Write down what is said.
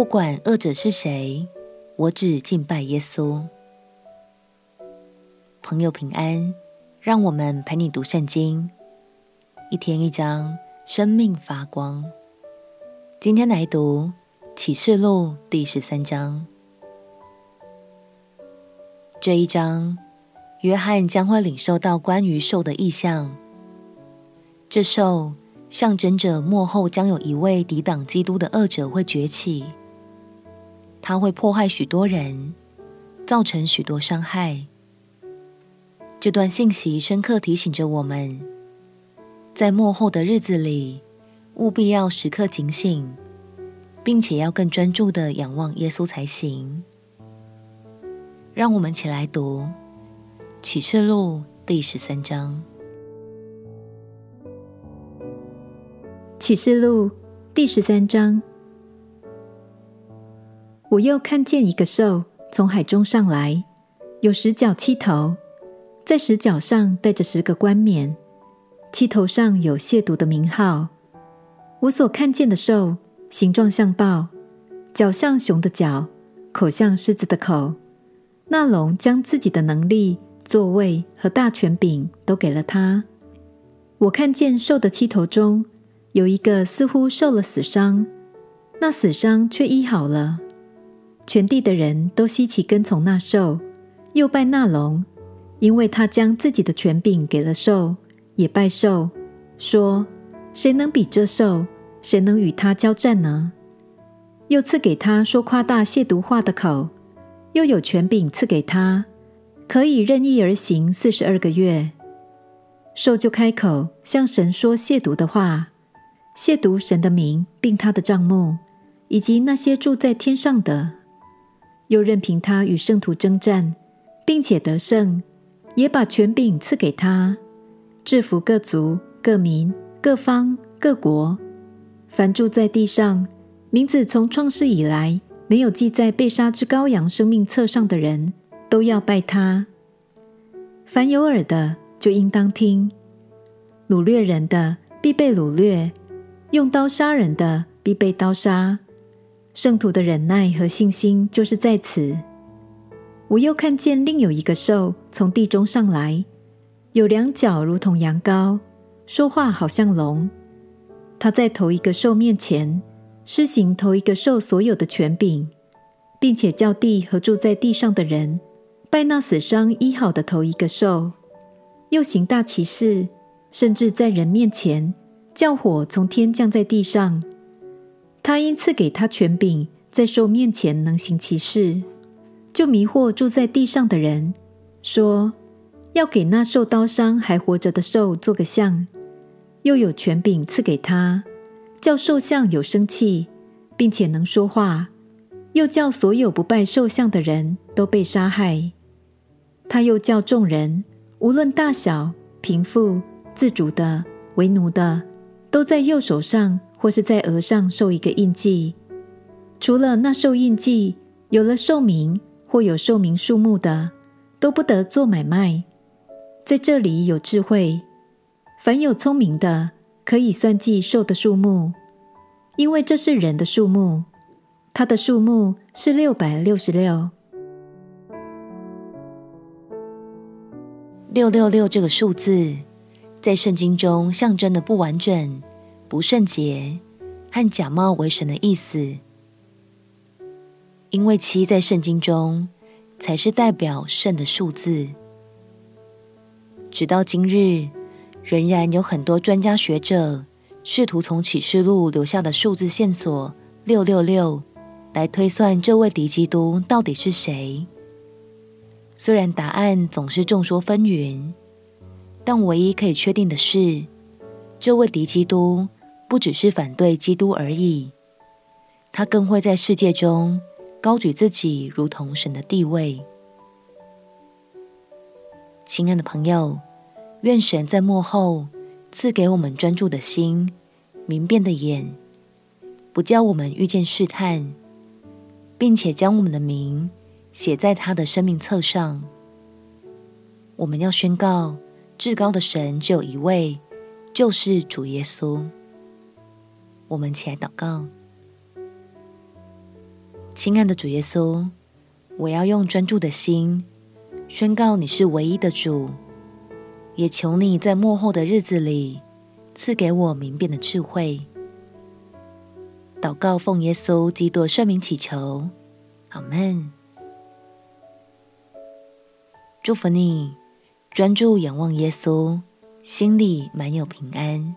不管恶者是谁，我只敬拜耶稣。朋友平安，让我们陪你读圣经，一天一章，生命发光。今天来读启示录第十三章。这一章，约翰将会领受到关于兽的意象。这兽象征着幕后将有一位抵挡基督的恶者会崛起，它会迫害许多人，造成许多伤害。这段信息深刻提醒着我们，在末后的日子里，务必要时刻警醒，并且要更专注的仰望耶稣才行。让我们一起来读《启示录》第十三章。《启示录》第十三章，我又看见一个兽从海中上来，有十角七头，在十角上带着十个冠冕，七头上有亵渎的名号。我所看见的兽，形状像豹，脚像熊的脚，口像狮子的口。那龙将自己的能力、座位和大权柄都给了他。我看见兽的七头中有一个似乎受了死伤，那死伤却医好了。全地的人都稀奇跟从那兽，又拜那龙，因为他将自己的权柄给了兽，也拜兽，说：谁能比这兽？谁能与他交战呢？又赐给他说夸大亵渎话的口。又有权柄赐给他，可以任意而行四十二个月。兽就开口向神说亵渎的话，亵渎神的名，并他的帐幕，以及那些住在天上的。又任凭他与圣徒征战，并且得胜，也把权柄赐给他，制服各族、各民、各方、各国，凡住在地上，名字从创世以来。没有记在被杀之羔羊生命册上的人，都要拜他。凡有耳的，就应当听。掳掠人的，必被掳掠；用刀杀人的，必被刀杀。圣徒的忍耐和信心，就是在此。我又看见另有一个兽从地中上来，有两脚如同羊羔，说话好像龙。他在头一个兽面前。施行头一个兽所有的权柄，并且叫地和住在地上的人拜那死伤医好的头一个兽，又行大奇事，甚至在人面前叫火从天降在地上。他因赐给他权柄，在兽面前能行其事，就迷惑住在地上的人，说要给那受刀伤还活着的兽做个像，又有权柄赐给他。叫兽像有生气，并且能说话，又叫所有不拜兽像的人都被杀害。他又叫众人，无论大小、贫富、自主的、为奴的，都在右手上或是在额上受一个印记。除了那受印记、有了兽名或有兽名数目的，都不得做买卖。在这里有智慧，凡有聪明的。可以算计兽的数目，因为这是人的数目，它的数目是六百六十六。六六六这个数字在圣经中象征的不完整、不圣洁和假冒为神的意思，因为七在圣经中才是代表圣的数字，直到今日。仍然有很多专家学者试图从启示录留下的数字线索六六六来推算这位敌基督到底是谁。虽然答案总是众说纷纭，但唯一可以确定的是，这位敌基督不只是反对基督而已，他更会在世界中高举自己，如同神的地位。亲爱的朋友。愿神在幕后赐给我们专注的心、明辨的眼，不叫我们遇见试探，并且将我们的名写在他的生命册上。我们要宣告，至高的神只有一位，就是主耶稣。我们起来祷告，亲爱的主耶稣，我要用专注的心宣告你是唯一的主，也求你在末后的日子里赐给我明辨的智慧。祷告奉耶稣基督圣名祈求，阿门。祝福你，专注仰望耶稣，心里满有平安。